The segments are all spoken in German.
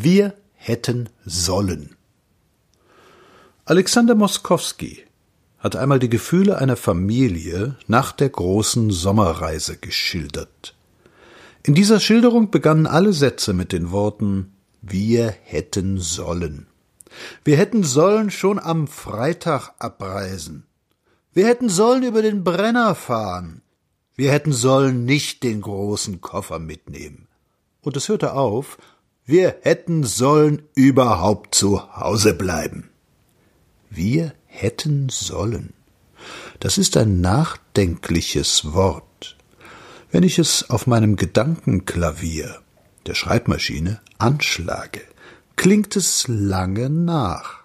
Wir hätten sollen. Alexander Moskowski hat einmal die Gefühle einer Familie nach der großen Sommerreise geschildert. In dieser Schilderung begannen alle Sätze mit den Worten Wir hätten sollen. Wir hätten sollen schon am Freitag abreisen. Wir hätten sollen über den Brenner fahren. Wir hätten sollen nicht den großen Koffer mitnehmen. Und es hörte auf, wir hätten sollen überhaupt zu Hause bleiben. Wir hätten sollen. Das ist ein nachdenkliches Wort. Wenn ich es auf meinem Gedankenklavier, der Schreibmaschine, anschlage, klingt es lange nach.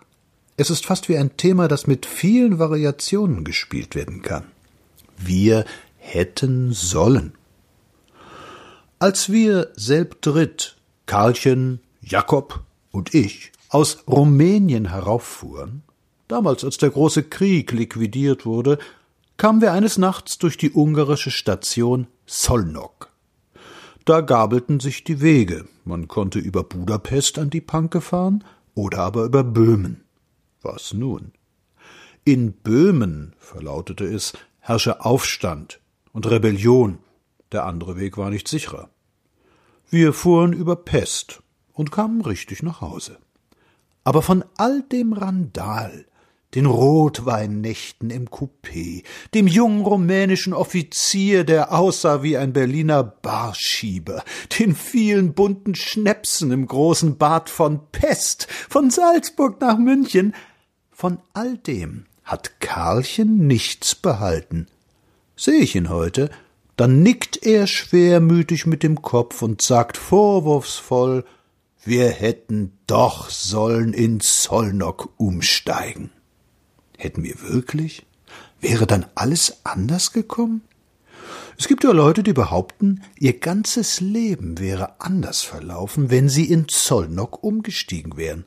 Es ist fast wie ein Thema, das mit vielen Variationen gespielt werden kann. Wir hätten sollen. Als wir selbdritt, Karlchen, Jakob und ich, aus Rumänien herauffuhren, Damals, als der große Krieg liquidiert wurde, kamen wir eines Nachts durch die ungarische Station Szolnok. Da gabelten sich die Wege. Man konnte über Budapest an die Panke fahren oder aber über Böhmen. Was nun? In Böhmen, verlautete es, herrsche Aufstand und Rebellion. Der andere Weg war nicht sicherer. Wir fuhren über Pest und kamen richtig nach Hause. Aber von all dem Randal, den Rotweinnächten im Coupé, dem jungen rumänischen Offizier, der aussah wie ein Berliner Barschieber, den vielen bunten Schnäpsen im großen Bad von Pest, von Salzburg nach München, von all dem hat Karlchen nichts behalten. Seh ich ihn heute, dann nickt er schwermütig mit dem Kopf und sagt vorwurfsvoll, wir hätten doch sollen in Zollnock umsteigen. Hätten wir wirklich? Wäre dann alles anders gekommen? Es gibt ja Leute, die behaupten, ihr ganzes Leben wäre anders verlaufen, wenn sie in Zollnock umgestiegen wären.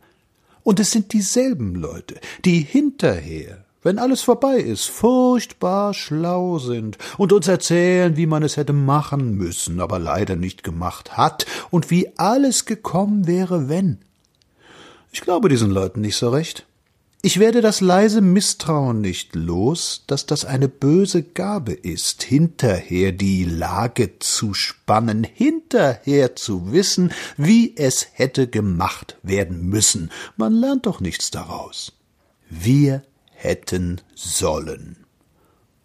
Und es sind dieselben Leute, die hinterher, wenn alles vorbei ist, furchtbar schlau sind und uns erzählen, wie man es hätte machen müssen, aber leider nicht gemacht hat und wie alles gekommen wäre, wenn. Ich glaube diesen Leuten nicht so recht. Ich werde das leise Misstrauen nicht los, dass das eine böse Gabe ist, hinterher die Lage zu spannen, hinterher zu wissen, wie es hätte gemacht werden müssen. Man lernt doch nichts daraus. Wir hätten sollen.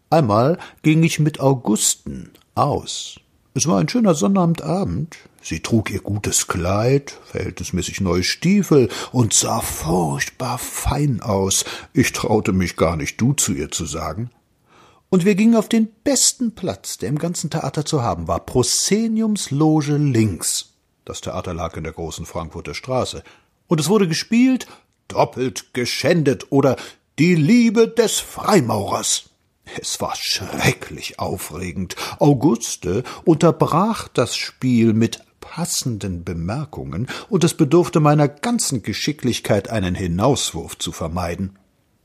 Einmal ging ich mit Augusten aus. Es war ein schöner Sonnabendabend. Sie trug ihr gutes Kleid, verhältnismäßig neue Stiefel und sah furchtbar fein aus. Ich traute mich gar nicht, du zu ihr zu sagen. Und wir gingen auf den besten Platz, der im ganzen Theater zu haben war, Prosceniums Loge links. Das Theater lag in der großen Frankfurter Straße. Und es wurde gespielt Doppelt geschändet oder Die Liebe des Freimaurers. Es war schrecklich aufregend. Auguste unterbrach das Spiel mit passenden Bemerkungen, und es bedurfte meiner ganzen Geschicklichkeit, einen Hinauswurf zu vermeiden.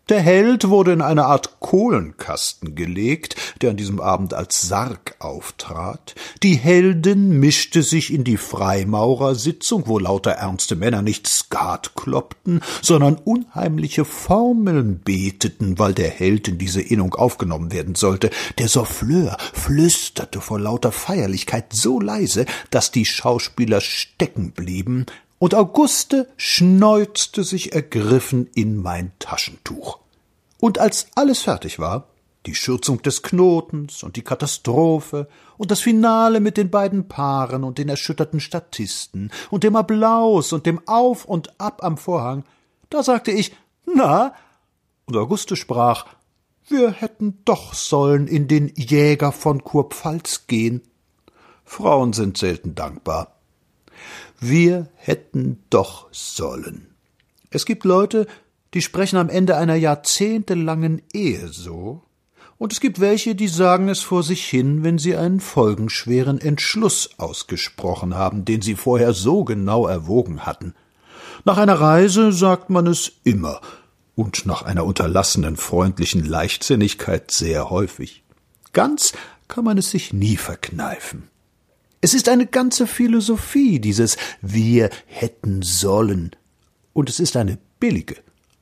Der Held wurde in eine Art Kohlenkasten gelegt, der an diesem Abend als Sarg auftrat. Die Heldin mischte sich in die Freimaurersitzung, wo lauter ernste Männer nicht Skat kloppten, sondern unheimliche Formeln beteten, weil der Held in diese Innung aufgenommen werden sollte. Der Souffleur flüsterte vor lauter Feierlichkeit so leise, dass die Schauspieler stecken blieben, und Auguste schneuzte sich ergriffen in mein Taschentuch. Und als alles fertig war, die Schürzung des Knotens und die Katastrophe und das Finale mit den beiden Paaren und den erschütterten Statisten und dem Applaus und dem Auf und Ab am Vorhang, da sagte ich, na, und Auguste sprach, wir hätten doch sollen in den Jäger von Kurpfalz gehen. Frauen sind selten dankbar. Wir hätten doch sollen. Es gibt Leute, die sprechen am Ende einer jahrzehntelangen Ehe so, und es gibt welche, die sagen es vor sich hin, wenn sie einen folgenschweren Entschluss ausgesprochen haben, den sie vorher so genau erwogen hatten. Nach einer Reise sagt man es immer, und nach einer unterlassenen freundlichen Leichtsinnigkeit sehr häufig. Ganz kann man es sich nie verkneifen. Es ist eine ganze Philosophie, dieses Wir hätten sollen. Und es ist eine billige,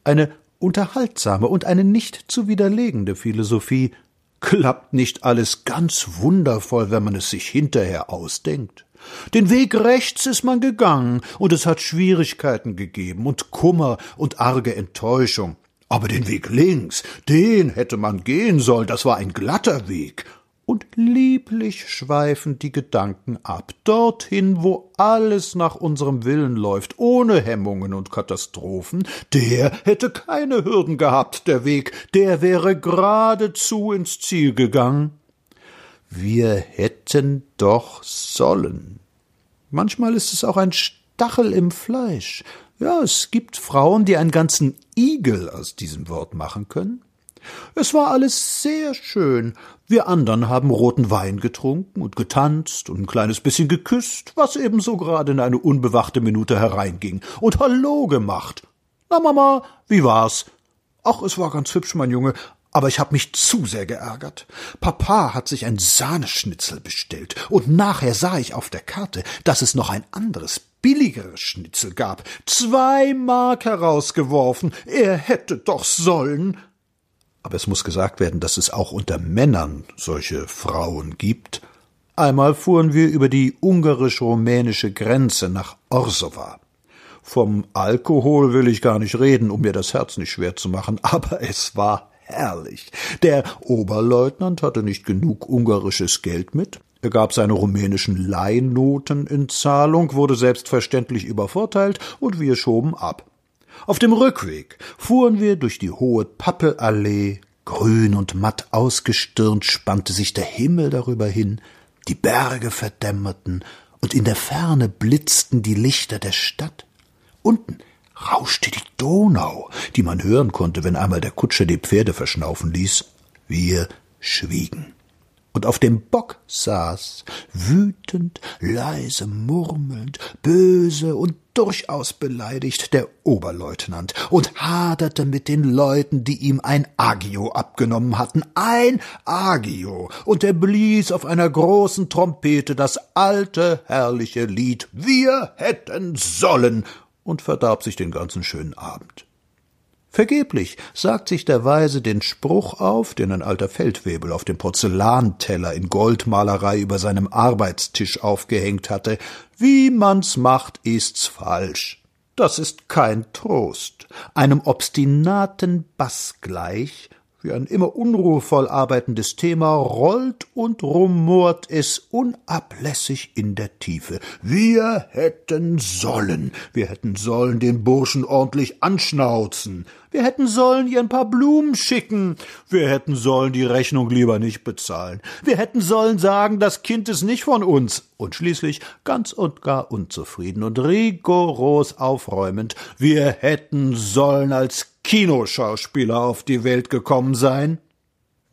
eine unterhaltsame und eine nicht zu widerlegende Philosophie. Klappt nicht alles ganz wundervoll, wenn man es sich hinterher ausdenkt? Den Weg rechts ist man gegangen, und es hat Schwierigkeiten gegeben und Kummer und arge Enttäuschung. Aber den Weg links, den hätte man gehen sollen, das war ein glatter Weg. Und lieblich schweifen die Gedanken ab, dorthin, wo alles nach unserem Willen läuft, ohne Hemmungen und Katastrophen, der hätte keine Hürden gehabt, der Weg, der wäre geradezu ins Ziel gegangen. Wir hätten doch sollen. Manchmal ist es auch ein Stachel im Fleisch, ja, es gibt Frauen, die einen ganzen Igel aus diesem Wort machen können. Es war alles sehr schön. Wir anderen haben roten Wein getrunken und getanzt und ein kleines bisschen geküsst, was ebenso gerade in eine unbewachte Minute hereinging, und Hallo gemacht. Na, Mama, wie war's? Ach, es war ganz hübsch, mein Junge, aber ich hab mich zu sehr geärgert. Papa hat sich ein Sahneschnitzel bestellt, und nachher sah ich auf der Karte, dass es noch ein anderes billigeres Schnitzel gab. Zwei Mark herausgeworfen. Er hätte doch sollen. Aber es muss gesagt werden, dass es auch unter Männern solche Frauen gibt. Einmal fuhren wir über die ungarisch-rumänische Grenze nach Orsowa. Vom Alkohol will ich gar nicht reden, um mir das Herz nicht schwer zu machen, aber es war herrlich. Der Oberleutnant hatte nicht genug ungarisches Geld mit. Er gab seine rumänischen Leihnoten in Zahlung, wurde selbstverständlich übervorteilt und wir schoben ab. Auf dem Rückweg fuhren wir durch die hohe Pappelallee, grün und matt ausgestirnt spannte sich der Himmel darüber hin, die Berge verdämmerten und in der Ferne blitzten die Lichter der Stadt. Unten rauschte die Donau, die man hören konnte, wenn einmal der Kutscher die Pferde verschnaufen ließ. Wir schwiegen. Und auf dem Bock saß, wütend, leise murmelnd, böse und durchaus beleidigt der Oberleutnant und haderte mit den Leuten, die ihm ein Agio abgenommen hatten. Ein Agio. Und er blies auf einer großen Trompete das alte, herrliche Lied Wir hätten sollen und verdarb sich den ganzen schönen Abend. Vergeblich sagt sich der Weise den Spruch auf, den ein alter Feldwebel auf dem Porzellanteller in Goldmalerei über seinem Arbeitstisch aufgehängt hatte. Wie man's macht, ist's falsch. Das ist kein Trost. Einem obstinaten Bass gleich wie ein immer unruhevoll arbeitendes Thema rollt und rumort es unablässig in der Tiefe. Wir hätten sollen, wir hätten sollen den Burschen ordentlich anschnauzen, wir hätten sollen ihr ein paar Blumen schicken, wir hätten sollen die Rechnung lieber nicht bezahlen, wir hätten sollen sagen, das Kind ist nicht von uns, und schließlich ganz und gar unzufrieden und rigoros aufräumend, wir hätten sollen als Kinoschauspieler auf die Welt gekommen sein?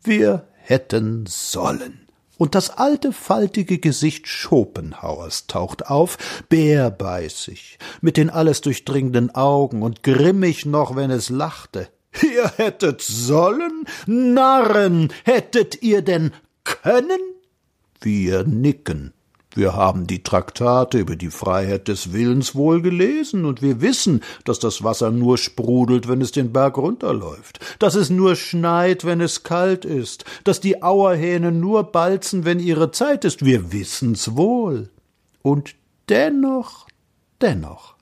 Wir hätten sollen. Und das alte faltige Gesicht Schopenhauers taucht auf, bärbeißig, mit den alles durchdringenden Augen und grimmig noch, wenn es lachte. Ihr hättet sollen? Narren, hättet ihr denn können? Wir nicken. Wir haben die Traktate über die Freiheit des Willens wohl gelesen, und wir wissen, dass das Wasser nur sprudelt, wenn es den Berg runterläuft, dass es nur schneit, wenn es kalt ist, dass die Auerhähne nur balzen, wenn ihre Zeit ist. Wir wissen's wohl. Und dennoch, dennoch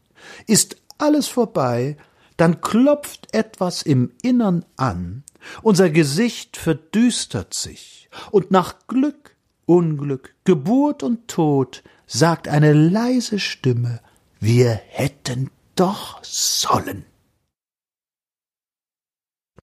ist alles vorbei, dann klopft etwas im Innern an, unser Gesicht verdüstert sich, und nach Glück Unglück, Geburt und Tod, sagt eine leise Stimme, wir hätten doch sollen.